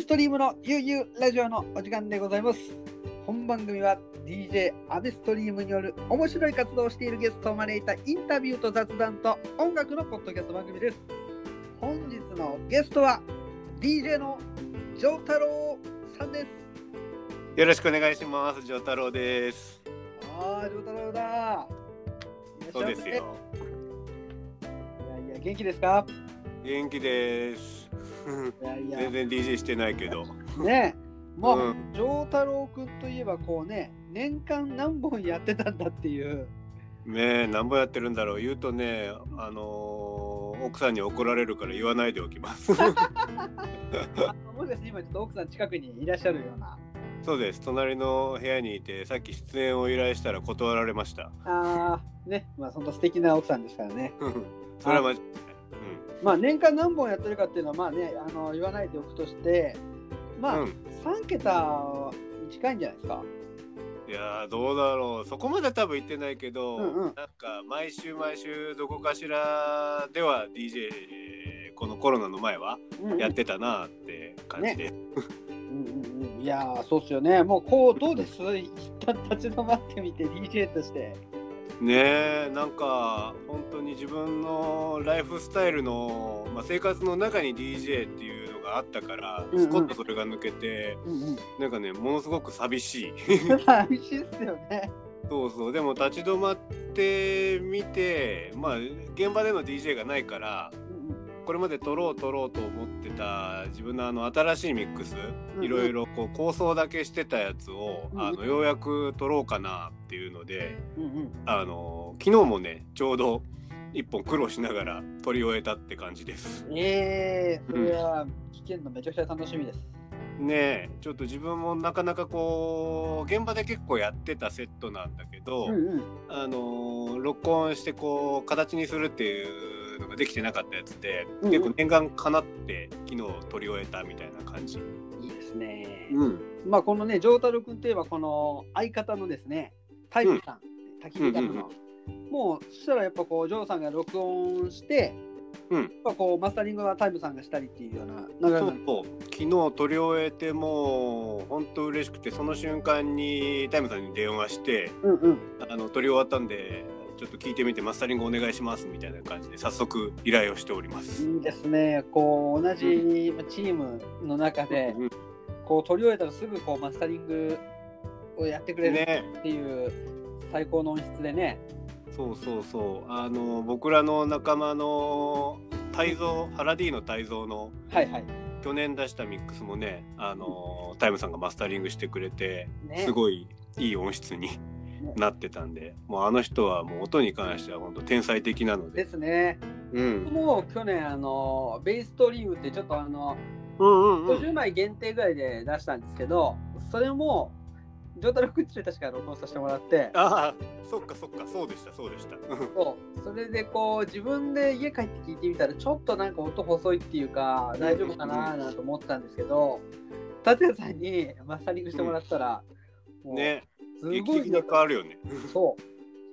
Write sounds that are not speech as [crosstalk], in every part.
ストリームの悠々ラジオのお時間でございます。本番組は DJ アベストリームによる面白い活動をしているゲストを招いたインタビューと雑談と音楽のポッドキャスト番組です。本日のゲストは DJ のジョー太郎さんです。よろしくお願いします。ジョー太郎です。ああ、ジョー太郎だ。そうですよ。いやいや、元気ですか？元気です。全然 DJ してないけど。ね [laughs] もう、うんジョー太郎くんといえばこうね、年間何本やってたんだっていう。ねえ、何本やってるんだろう。言うとね、あのー奥さんに怒られるから言わないでおきます。[laughs] あもしかして今ちょっと奥さん近くにいらっしゃるような。そうです。隣の部屋にいて、さっき出演を依頼したら断られました。ああ、ね、まあそんな素敵な奥さんですからね。それは間違。まあ年間何本やってるかっていうのはまあね、あの言わないでおくとして、まあ、うん。3桁に近いんじゃないですか？いやーどうだろう。そこまで多分言ってないけど、うんうん。なんか毎週毎週どこかしらでは DJ このコロナの前はうんうん。やってたなって感じで、うんうんうん、いやー、そうっすよね。もうこう、どうです？一旦 [laughs] 立ち止まってみて、DJ として。ねえなんか本当に自分のライフスタイルの、まあ、生活の中に DJ っていうのがあったから、うんうん。スコッとそれが抜けてうんうん、なんかねものすごく寂しい。寂しいっすよね。そうそう。でも立ち止まってみてまあ現場での DJ がないからこれまで撮ろう撮ろうと思ってた自分のあの新しいミックスうんいろいろこう構想だけしてたやつを、うんあのようやく撮ろうかなっていうのであの昨日もねちょうど一本苦労しながら撮り終えたって感じです。ええー、それは聞けるのめちゃくちゃ楽しみです。ねえちょっと自分もなかなかこう現場で結構やってたセットなんだけど、うんうん。あの録音してこう形にするっていうのができてなかったやつで、うんうん。結構念願かなって昨日撮り終えたみたいな感じ。いいですね。うん。まあこのね、ジョータロ君といえばこの相方のですね、タイムさん、焚き火ダムの、もうそしたらやっぱこうジョーさんが録音して、うん。やっぱこうマスタリングはタイムさんがしたりっていうような流れなんで。そうそう。昨日撮り終えてもう本当嬉しくてその瞬間にタイムさんに電話してうんうん。あの撮り終わったんでちょっと聞いてみてマスタリングお願いしますみたいな感じで早速依頼をしております。いいですね。こう同じチームの中で、うんこう取り終えたらすぐこうマスタリングをやってくれるねっていう最高の音質でね。そうそうそうあの僕らの仲間の泰造ハラディの泰造のはいはい。去年出したミックスもねあのタイムさんがマスタリングしてくれてねすごいいい音質になってたんでもうあの人はもう音に関しては本当天才的なので。ですね。うん。もう去年あのベーストリームってちょっとあのうんうんうん。50枚限定ぐらいで出したんですけど、それもジョータロックチで確か録音させてもらって、ああそっかそっか。そうでしたそうでした。そう。それでこう自分で家帰って聞いてみたらちょっとなんか音細いっていうか大丈夫かななんて思ってたんですけど、達也さんにマスタリングしてもらったら、もうねすごい劇的に変わるよね。[laughs] そう。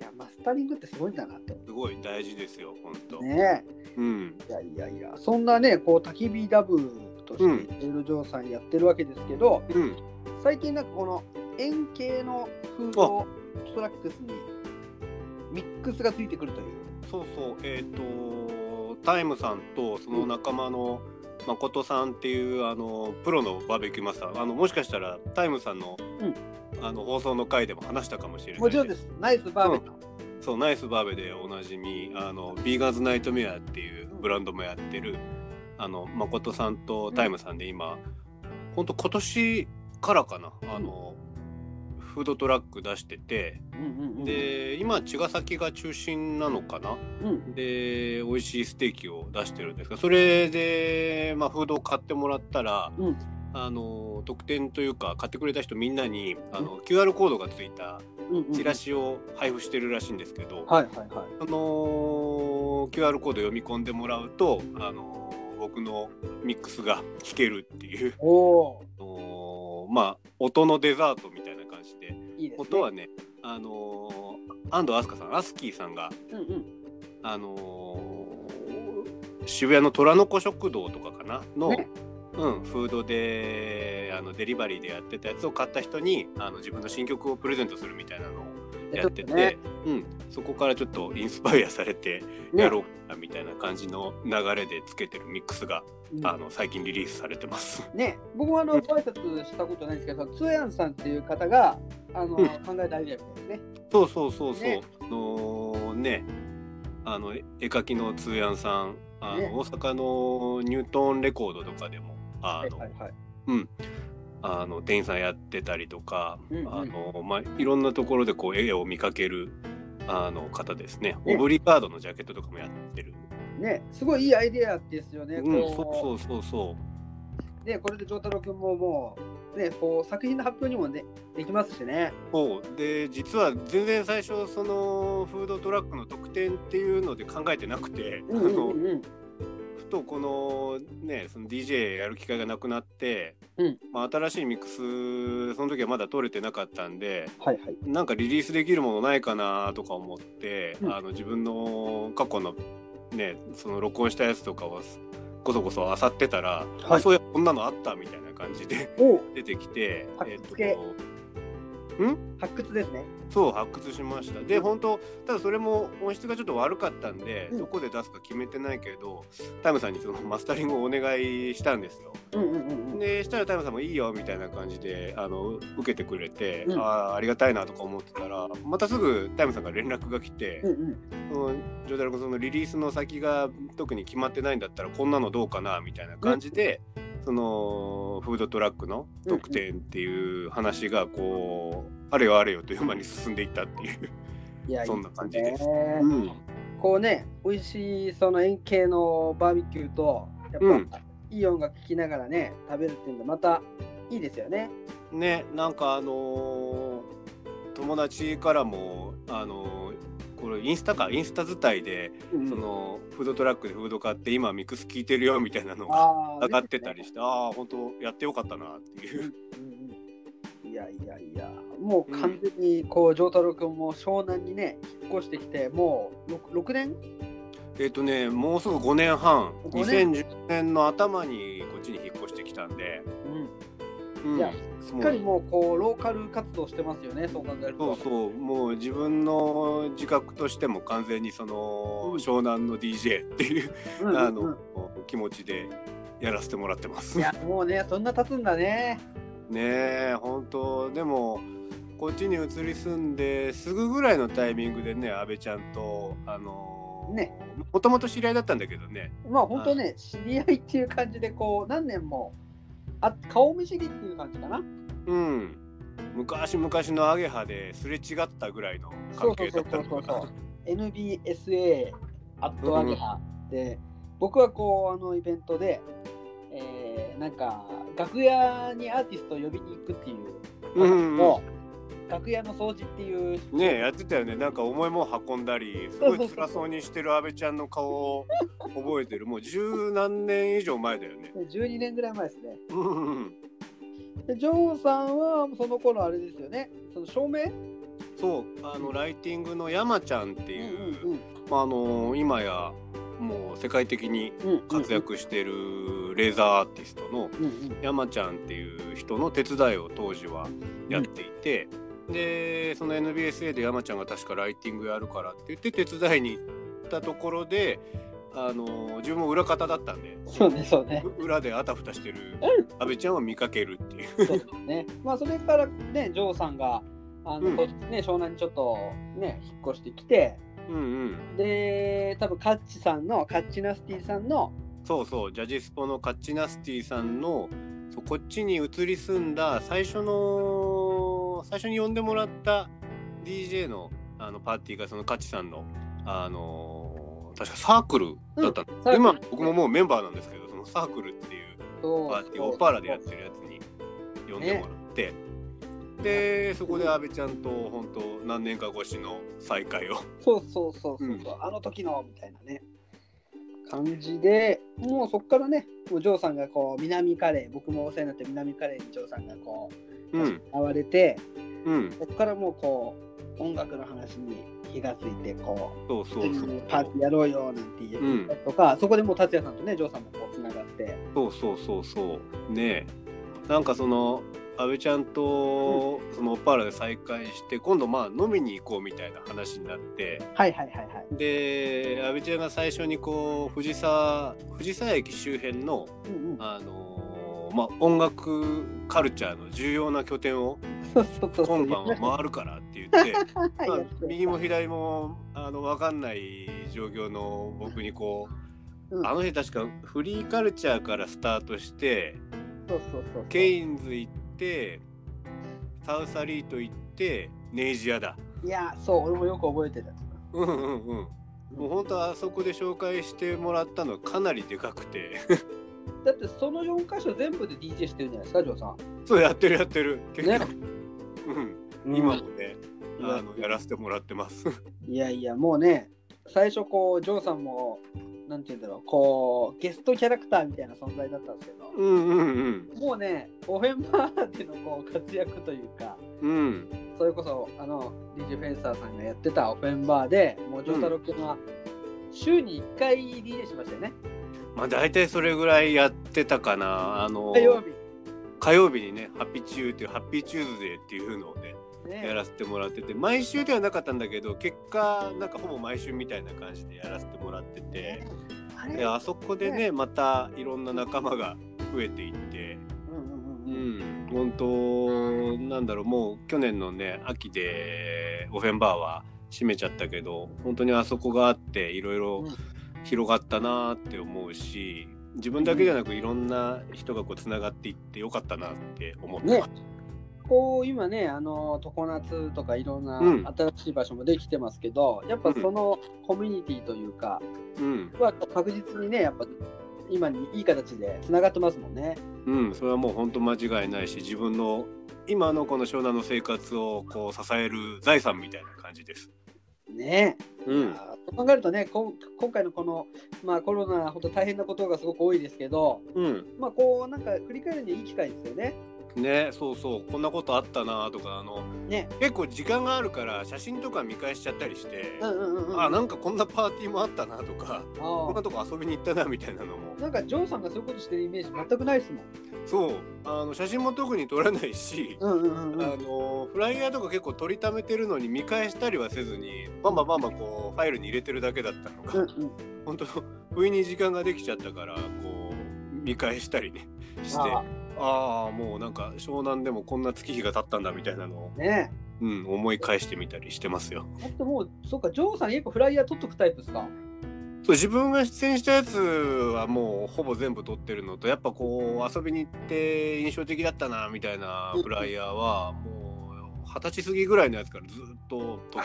いやマスタリングってすごいんだなって思すごい大事ですよ本当。うね。うんいやいやいや、そんなね、こう焚き火ダブとしてうんエルジョーさんやってるわけですけど、うん最近なんかこの円形のフードトラックスにミックスがついてくるという。そうそうえっ、とタイムさんとその仲間の誠さんっていうあのプロのバーベキューマスター。あのもしかしたらタイムさんの,、あの放送の回でも話したかもしれないもちろんです。ナイスバーベキュー。そうナイスバーベでおなじみあのビーガンズナイトメアっていうブランドもやってるあの誠さんとタイムさんで今、ほんと今年からかな。あの、フードトラック出しててうんうんうん、で今茅ヶ崎が中心なのかな？うん、で美味しいステーキを出してるんですがそれで、まあ、フードを買ってもらったら、うん。あの特典というか買ってくれた人みんなにあの QR コードがついたうんうんチラシを配布してるらしいんですけど、はいはいはい。その QR コード読み込んでもらうとあの僕のミックスが聴けるっていう。おまあ音のデザートみたいな感じでー、いいですね。音はねあの安藤飛鳥さんアスキーさんがうんうん。あの渋谷の虎の子食堂とかかな？の、ねうん、フードであのデリバリーでやってたやつを買った人にあの自分の新曲をプレゼントするみたいなのをやってて、ねうん、そこからちょっとインスパイアされてねやろうかなみたいな感じの流れでつけてるミックスが、うんあの最近リリースされてます。ね、僕はあのご挨拶したことないんですけど、つやんさんっていう方があの、うん考えたアイデアみたいですね。そうそうそうそう。ねあのーね、あの絵描きの通やんさん、あの、ね大阪のニュートンレコードとかでも、あの、はいはい。うん。あの店員さんやってたりとか、うんうんあのまあいろんなところでこう絵を見かけるあの方ですね。ねオブリガードのジャケットとかもやってる。ね、すごいいいアイデアですよね。うん、こそうそうそうそう。ね、これで丈太郎君ももう、ね、こう作品の発表にもね、できますしね。そうで実は全然最初そのフードトラックの特典っていうので考えてなくて、うんうんあのうんうん。ふとこのねその DJ やる機会がなくなって、うん。まあ、新しいミックスその時はまだ取れてなかったんではいはい。なんかリリースできるものないかなとか思って、うん。あの自分の過去のねその録音したやつとかをこそこそ漁ってたら、あそういやこんなのあったみたいな感じでお。[laughs] 出てきて、発えっとん？発掘ですね。そう発掘しましたで本当ただそれも音質がちょっと悪かったんで、うんどこで出すか決めてないけどタイムさんにそのマスタリングをお願いしたんですようんうんうんうん。でしたらタイムさんもいいよみたいな感じであの受けてくれて、うんああありがたいなとか思ってたらまたすぐタイムさんから連絡が来てうんうん。「そのジョーダル君そのリリースの先が特に決まってないんだったらこんなのどうかな」みたいな感じで、そのフードトラックの特典っていう話がこう、あれよあれよという間に進んでいったっていう。いやそんな感じですいいねうんこうね、美味しいその円形のバーベキューと、やっぱ、うんいい音楽聴きながらね、食べるっていうのまたいいですよね。ねなんかあのー友達からもあのーこれインスタかインスタ伝いで、うん。そのフードトラックでフード買って今ミックス聞いてるよみたいなのが [laughs] 上がってたりしてああ本当やってよかったなっていう。うんうんいやいやいや、もう完全にこう、丈太郎君も湘南にね、引っ越してきて、もう 6, 6年？えっ、とねもうすぐ5年半。5年。2010年の頭にこっちに引っ越してきたんで、うん。いやしっかりもうこうローカル活動してますよね、そう考えると。そうそうもう自分の自覚としても完全にその、うん湘南の DJ っていううんうんうんあの、気持ちでやらせてもらってます。いや、もうね、そんな経つんだね。ねえ本当でもこっちに移り住んですぐぐらいのタイミングでね阿部ちゃんとあのねもともと知り合いだったんだけどねまあ本当ね、知り合いっていう感じで、こう、何年もあ顔見知りっていう感じかな。うん昔々のアゲハですれ違ったぐらいの関係だったのかな。NBSA アットアゲハで、僕はこう、あのイベントで、えーなんか、楽屋にアーティストを呼びに行くっていう、うんうんの楽屋の掃除っていう、ねえやってたよねなんか重いもん運んだりすごい辛そうにしてる阿部ちゃんの顔を覚えてるもう十何年以上前だよね。[laughs] 12年ぐらい前ですね。うんで、ジョーさんはその頃あれですよね、その照明？そうあのライティングの山ちゃんってうんいう、うん。まあ、あの今やもう世界的に活躍してるレーザーアーティストの山ちゃんっていう人の手伝いを当時はやっていて、でその NBSA で山ちゃんが確かライティングやるからって言って手伝いに行ったところであの自分も裏方だったんでそうね、そうね。う裏であたふたしてる阿部ちゃんを見かけるっていう。そうですね。まあそれからね、ジョーさんがあの、うんこね湘南にちょっとね引っ越してきて、うんうんで多分カッチさんのカッチナスティさんのそうそうジャジスポのカッチナスティさんのそうこっちに移り住んだ最初の最初に呼んでもらった DJ のあのパーティーがそのカッチさんのあの確かサークルだったの、うん今僕ももうメンバーなんですけどそのサークルっていうパーティーオパーラでやってるやつ呼んでもらって、でそこで阿部ちゃんと本当何年か越しの再会を。そうそうそうそう、うん。あの時のみたいなね。感じでもうそこからねもうジョーさんがこう南カレー僕もお世話になって南カレーにジョーさんがこううん。会われて、うん。そこからもうこう音楽の話に気がついてこそうそうう。そうパーティーやろうよなんて言ったりとか、そこでもう達也さんとねジョーさんもこうつながって。そうそうそうそう。ね。えなんかその阿部ちゃんとそのオパーラで再会して今度まあ飲みに行こうみたいな話になって。はいはいはいはい。で阿部ちゃんが最初にこう藤沢藤沢駅周辺のうんうん、あのーまあ音楽カルチャーの重要な拠点を。今晩は回るからって言って [laughs] 右も左もあの分かんない状況の僕にこう、うんあの日確かフリーカルチャーからスタートして。ケインズ行ってサウサリート行ってネイジアだいや、そう、俺もよく覚えてた。うんうんうんもう本当あそこで紹介してもらったのはかなりでかくてだってその4箇所全部で DJ してるんじゃないですか、ジョーさん。そうやってるやってる。結構、ねうん、今もね、あのやらせてもらってます。[laughs] いやいや、もうね、最初こう、ジョーさんも、なんて言うんだろう、こう、ゲストキャラクターみたいな存在だったんですけど、うんうんうん。もうね、オフェンバーでのこう活躍というか、うん。それこそ、あの、DJ フェンサーさんがやってたオフェンバーで、もう、ジョータロ君は、週に1回 DJ しましたよね。まあ大体それぐらいやってたかな。あの火曜日。火曜日にねハッピーチューっていうハッピーチューズデーっていうのをねやね、らせてもらってて毎週ではなかったんだけど結果なんかほぼ毎週みたいな感じでやらせてもらっててであそこでねまたいろんな仲間が増えていってうんうんううん。うん。ん本当なんだろうもう去年のね秋でオフェンバーは閉めちゃったけど本当にあそこがあっていろいろうん広がったなって思うし自分だけじゃなくいろんな人がこうつながっていってよかったなって思ってます。こう今ね、あの常夏とかいろんなうん。新しい場所もできてますけど、やっぱそのコミュニティというか、うん。は確実にね、やっぱ今にいい形でつながってますもんね。うん、それはもう本当間違いないし自分の今のこの湘南の生活をこう支える財産みたいな感じです。ね。うん、考えるとね、こん今回のこの、まあ、コロナ、本当大変なことがすごく多いですけど、うん、まあ、こう、なんか振り返るにはいい機会ですよね。ねそうそうこんなことあったなとかあのね。結構時間があるから写真とか見返しちゃったりして、うんうんうんうん。あなんかこんなパーティーもあったなとかあこんなとこ遊びに行ったなみたいなのもーなんか、ジョーさんがそういうことしてるイメージ全くないですもん。そうあの写真も特に撮らないし、うんうんうんうん。あのフライヤーとか結構撮りためてるのに見返したりはせずにバンバンバンバンこうファイルに入れてるだけだったのが、うんうん、本当不意に時間ができちゃったからこう見返したりねしてあああもうなんか湘南でもこんな月日が経ったんだみたいなのを、ーねうん、思い返してみたりしてますよ。だってもう、そうか、ジョーさん結構フライヤー取っとくタイプですか？そう自分が出演したやつはもうほぼ全部撮ってるのとやっぱこう遊びに行って印象的だったなみたいなフライヤーはもう二十歳過ぎぐらいのやつからずっと撮っ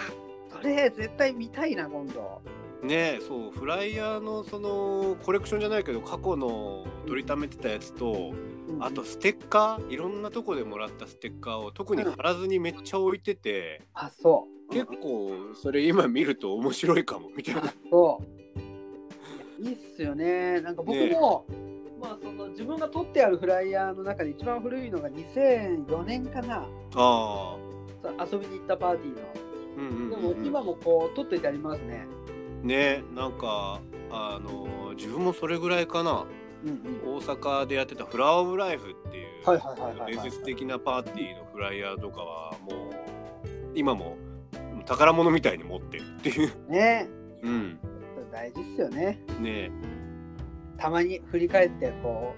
それ、絶対見たいな、今度。ねそうフライヤーのそのコレクションじゃないけど過去の撮りためてたやつとあとステッカーいろんなとこでもらったステッカーを特に貼らずにめっちゃ置いててあ、そう。結構それ今見ると面白いかもみたいな。そう。いやいいっすよね。なんか僕も、まあその自分が撮ってあるフライヤーの中で一番古いのが2004年かな。あ遊びに行ったパーティーの。うんうんでうんうんも今もこう撮っといてありますね。ねなんかあの自分もそれぐらいかなうんうん。大阪でやってたフラワーオブライフっていう伝説的なパーティーのフライヤーとかはもう今も宝物みたいに持ってるっていう。ねうん大事っすよね。ねたまに振り返ってこ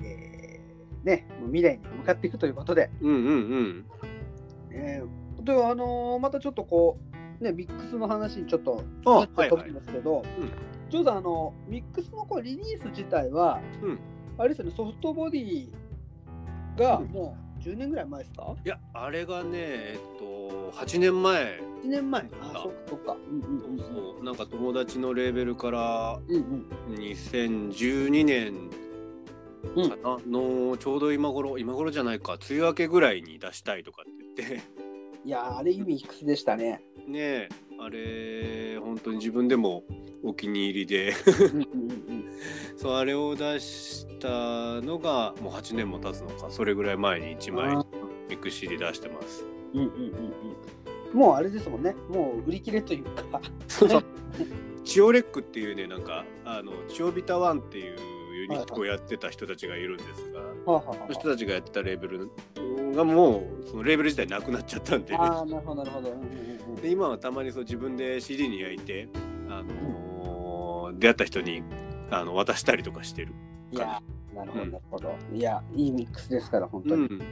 う、えーね、未来に向かっていくということで。うんうんうんえー、であのーまたちょっとこう、ね、ミックスの話にちょっとあなって飛びますけど、ん。ジョーさんあのミックスのこうリリース自体は、うん。あれですよねソフトボディがうん。もう10年ぐらい前ですか？いやあれがねえっと8年前 ?1 年前。ああそっかそっか。うんうんうんうん。そうなんか友達のレーベルからうんうん。2012年うんかな、のちょうど今頃今頃じゃないか。梅雨明けぐらいに出したいとかって言っていやーあれいいミックスでしたね。ねえあれ本当に自分でもお気に入りで。そうあれを出したのがもう8年も経つのか。それぐらい前に1枚ミックスCDで出してます。うんうんうんうん。もうあれですもんね。もう売り切れというか。そうそう。チオレックっていうねなんかあのチオビタワンっていうユニットをやってた人たちがいるんですが、はあはあはその人たちがやってたレーベルがもうそのレーベル自体なくなっちゃったんであなるほどなるほど。うんうんうんで今はたまにそう自分で CD に焼いて、あのー出会った人にあの渡したりとかしてる。いやーなるほどなるほど。いや、いいミックスですから、本当に。うん、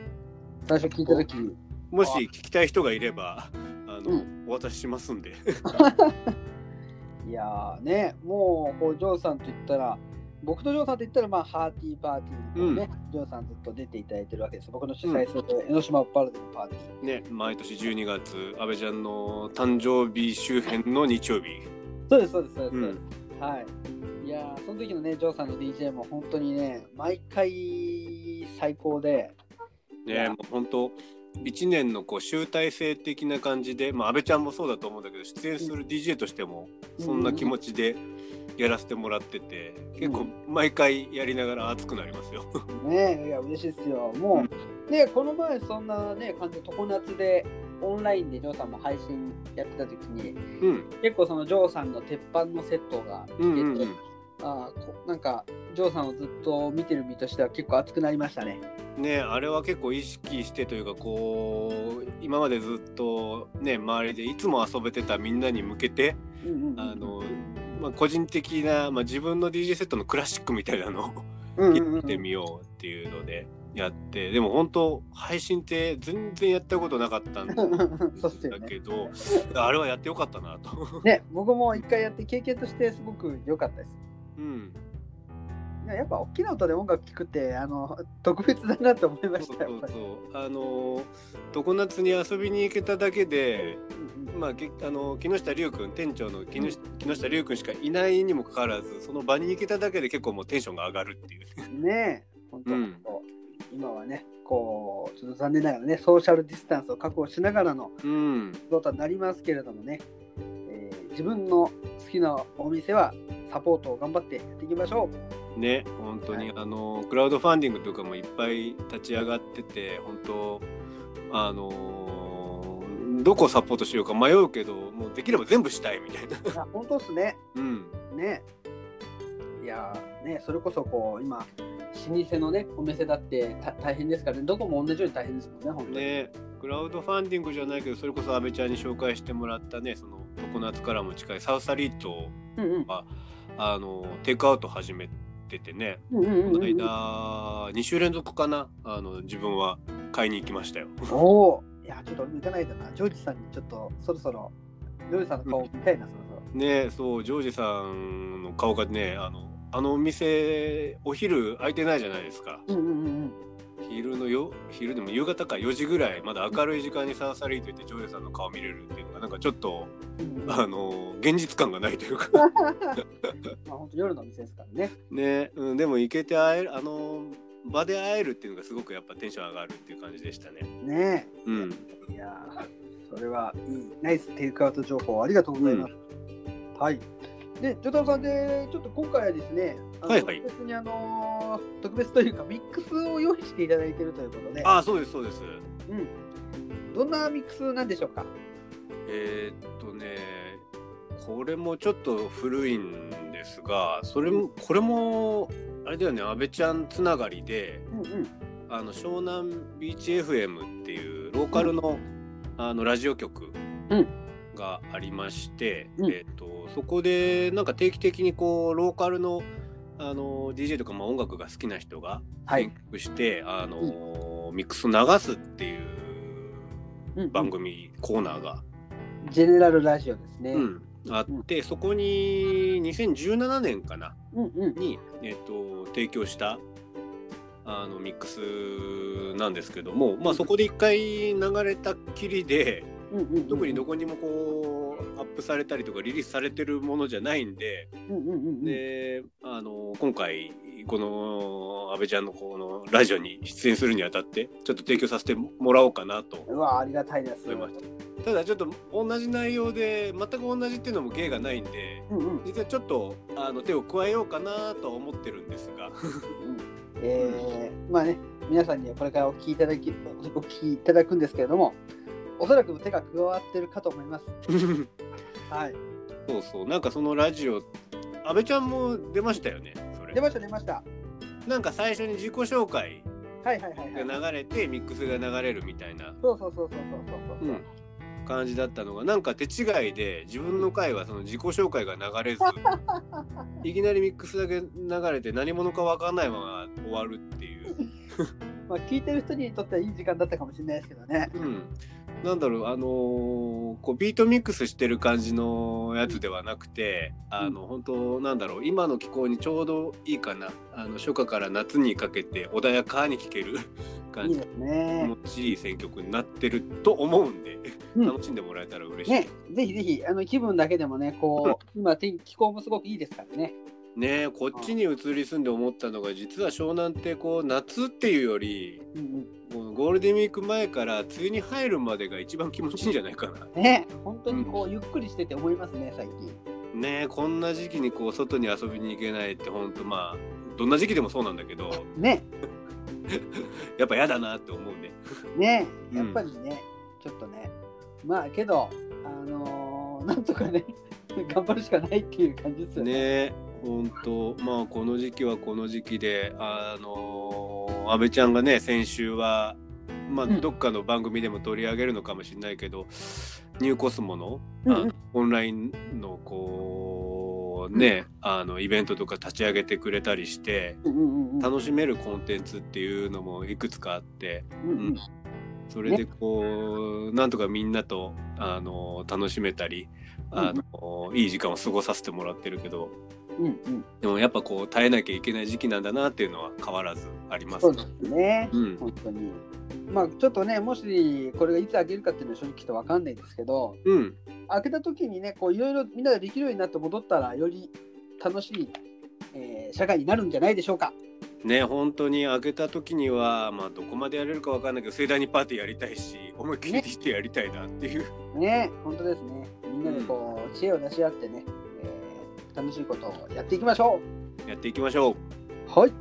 最初聞いたときに、もし聞きたい人がいればあの、うお渡ししますんで。[laughs] いやーね、もうこうジョーさんと言ったら、僕とジョーさんと言ったら、まあ、ハーティーパーティーにね、ジョーさんずっと出ていただいてるわけです。僕の主催する江ノ島パルデのパーティー。ね、毎年12月安倍ちゃんの誕生日周辺の日曜日。そうです、そうです、そうです。うんはい。いやーその時のね、ジョーさんの DJ も本当にね、毎回最高で、ねもう本当1年のこう集大成的な感じで、まあ、安倍ちゃんもそうだと思うんだけど出演する DJ としてもそんな気持ちでやらせてもらってて、結構毎回やりながら熱くなりますよ。[laughs] ね、いや、嬉しいですよ。もう、ね、この前そんなね、感じで常夏で、オンラインでジョーさんも配信やってた時に、うん結構そのジョーさんの鉄板のセットが来てて、うんうんうんあなんかジョーさんをずっと見てる身としては結構熱くなりましたね。ねあれは結構意識してというかこう今までずっとね周りでいつも遊べてたみんなに向けてうんうんうんあの、まあ、個人的な、まあ、自分の DJ セットのクラシックみたいなのをうんうんうんやってみようっていうのでやってでも本当配信って全然やったことなかったんだ。けど [laughs] あれはやってよかったなと。ね、僕も一回やって経験としてすごく良かったです。うんいややっぱ大きな音で音楽聴くってあの特別だなと思いましたよ。そうそう。あの常夏に遊びに行けただけでうんうんまあ、げあの木下龍君店長の木下木下龍君しかいないにもかかわらずその場に行けただけで結構もうテンションが上がるっていう。ねえ、本当、うん。今はね、こう、ちょっと残念ながらね、ソーシャルディスタンスを確保しながらのうん、ことになりますけれどもね、えー自分の好きなお店はサポートを頑張ってやっていきましょね本当に、はあのクラウドファンディングとかもいっぱい立ち上がってて本当あのどこをサポートしようか迷うけどもうできれば全部したいみたいな。本当っすね。うんね。いやーね、それこそこう、今、老舗のね、お店だってた大変ですからね、どこも同じように大変ですもんね、本当に。ねクラウドファンディングじゃないけどそれこそ阿部ちゃんに紹介してもらったねその常夏からも近いサウサリートうんうん。あのテイクアウト始めててねうんうんうんこのうん間2週連続かなあの自分は買いに行きましたよ。おお、いや、ちょっと俺も行かないとな。ジョージさんにちょっとそろそろ、ジョージさんの顔見たいな、そろそろ。ねそうジョージさんの顔がねあのあのお店お昼空いてないじゃないですかうんうんうん昼のよ昼でも夕方か4時ぐらいまだ明るい時間にサーサリーといってジョージさんの顔見れるっていうのがなんかちょっとうん。うんあの現実感がないというかまあ本当夜の店ですからね。ね、うん、でも行けて会えるあの場で会えるっていうのがすごくやっぱテンション上がるっていう感じでしたね。ねうんえ。いやーそれはいい、ナイステイクアウト情報ありがとうございます。はい。で、ジョタロさんで、ちょっと今回はですね、あのはいはい特別にあのー特別というか、ミックスを用意していただいているということで、ああそうですそうです。うん。どんなミックスなんでしょうか？えーっとねこれもちょっと古いんですがそれもこれもあれだよね阿部ちゃんつながりでうんうん。あの湘南ビーチ FM っていうローカルの,、あのラジオ局うんがありまして、うん。えーっとそこでなんか定期的にこうローカルのあの DJ とか、まあ、音楽が好きな人がはい。選曲して、あのミックスを流すっていううんうん。番組、コーナーがジェネラルラジオですね。うん、あって、そこに2017年かなうんうん。に、えっと提供したあのミックスなんですけども、まあ、そこで一回流れたっきりでうんうんうん特にどこにもこうアップされたりとかリリースされてるものじゃないんでうんうんうんうん。であの今回回この安倍ちゃんのこのラジオに出演するにあたってちょっと提供させてもらおうかなとうわありがたいです。思いました。ただちょっと同じ内容で全く同じっていうのも芸がないんでうんうん。実はちょっとあの手を加えようかなとは思ってるんですが。えー、まあね、皆さんにはこれからお聞きいただき、お聞きいただくんですけれども、おそらく手が加わってるかと思います。[laughs] はい。そうそうなんかそのラジオ安倍ちゃんも出ましたよねそれ出ました、出ました。なんか最初に自己紹介はいはいはいはい。が流れてミックスが流れるみたいな、そうそうそうそうそうそうそう。うん感じだったのがなんか手違いで自分の回はその自己紹介が流れず [laughs] いきなりミックスだけ流れて何者か分かんないまま終わるっていう、[laughs] まあ、聞いてる人にとってはいい時間だったかもしれないですけどね。うん、なんだろうあのーこうビートミックスしてる感じのやつではなくてあの本当なんだろう今の気候にちょうどいいかなあの初夏から夏にかけて穏やかに聴ける [laughs] 感じいいね。気持ちいい選曲になってると思うんで、うん楽しんでもらえたら嬉しい。ね、ぜひぜひ、あの気分だけでもね、こう、[laughs] 今天気候もすごくいいですからね。ねえこっちに移り住んで思ったのが実は湘南ってこう夏っていうよりうんもうゴールデンウィーク前から梅雨に入るまでが一番気持ちいいんじゃないかな。うん、ね、本当にこう、ゆっくりしてて思いますね、最近。ねえこんな時期にこう外に遊びに行けないって本当まあどんな時期でもそうなんだけどね、[laughs] やっぱ嫌だなって思うね。ね、うんやっぱりね、ちょっとね、まあけど、あのーなんとかね、頑張るしかないっていう感じですよね。ねえ本当まあこの時期はこの時期であの安倍ちゃんがね先週はまあうん。どっかの番組でも取り上げるのかもしれないけど、ニューコスモの,、うんオンラインのこうね、あのイベントとか立ち上げてくれたりして楽しめるコンテンツっていうのもいくつかあってうんうん。それでこう、なんとかみんなとあの楽しめたりあの、いい時間を過ごさせてもらってるけどうんうん。でもやっぱこう耐えなきゃいけない時期なんだなっていうのは変わらずありますそうですね、うん。本当に。まあちょっとね、もしこれがいつ開けるかっていうのは正直ちょっとわかんないですけど、うん。開けた時にね、こういろいろみんなができるようになって戻ったら、より楽しい、えー社会になるんじゃないでしょうか。ね本当に開けた時にはまあどこまでやれるかわかんないけど盛大にパーティーやりたいし思いっきりしてやりたいなっていう、ね、本当ですね。みんなでこう、知恵を出し合ってね、えー楽しいことをやっていきましょやっていきましょうう。はい。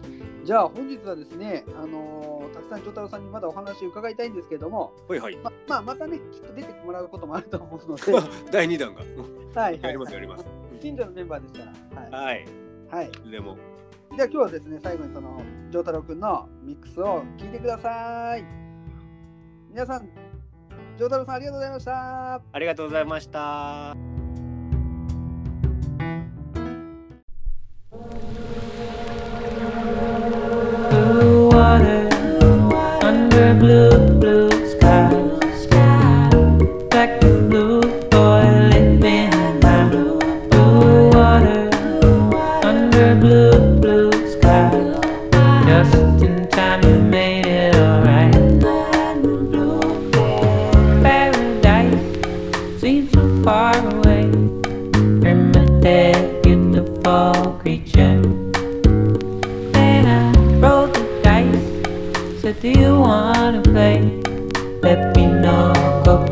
じゃあ本日はですね、あのーたくさん丈太郎さんにまだお話を伺いたいんですけれども、はいはいままあまたね、きっと出てもらうこともあると思うので、[laughs] 第2弾が [laughs] はい、はい、やりますやります近所のメンバーですから。はい。はいはい。でもじゃあ今日はですね、最後にその、丈太郎くんのミックスを聞いてください。皆さん、丈太郎さんありがとうございました。ありがとうございました。Water. Under blue blue wanna play? Let me know, coconut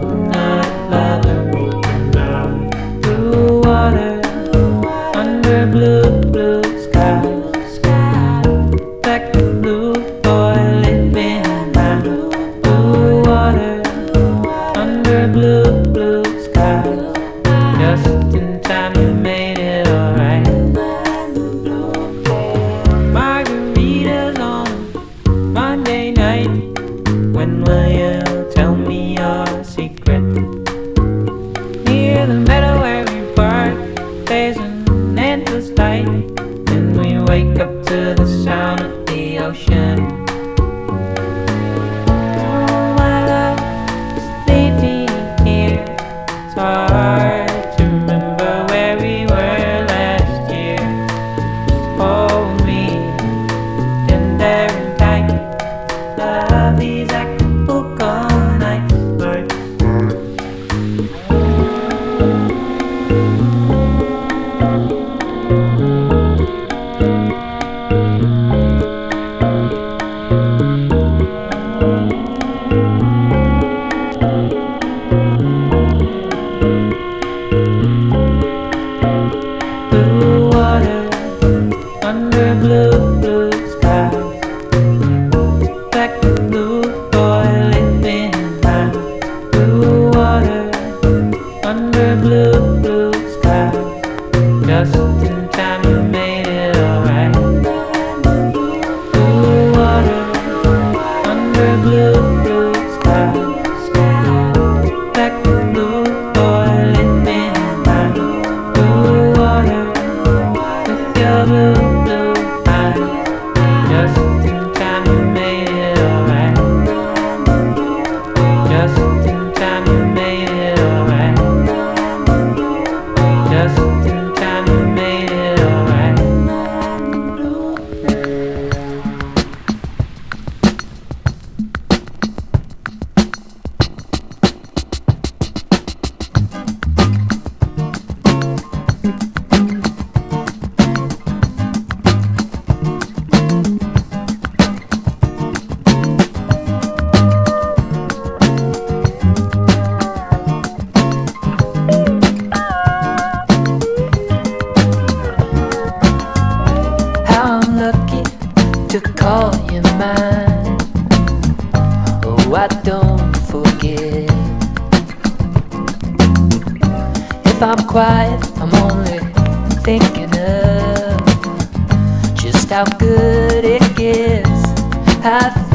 if I'm quiet, I'm only thinking of just how good it gets. I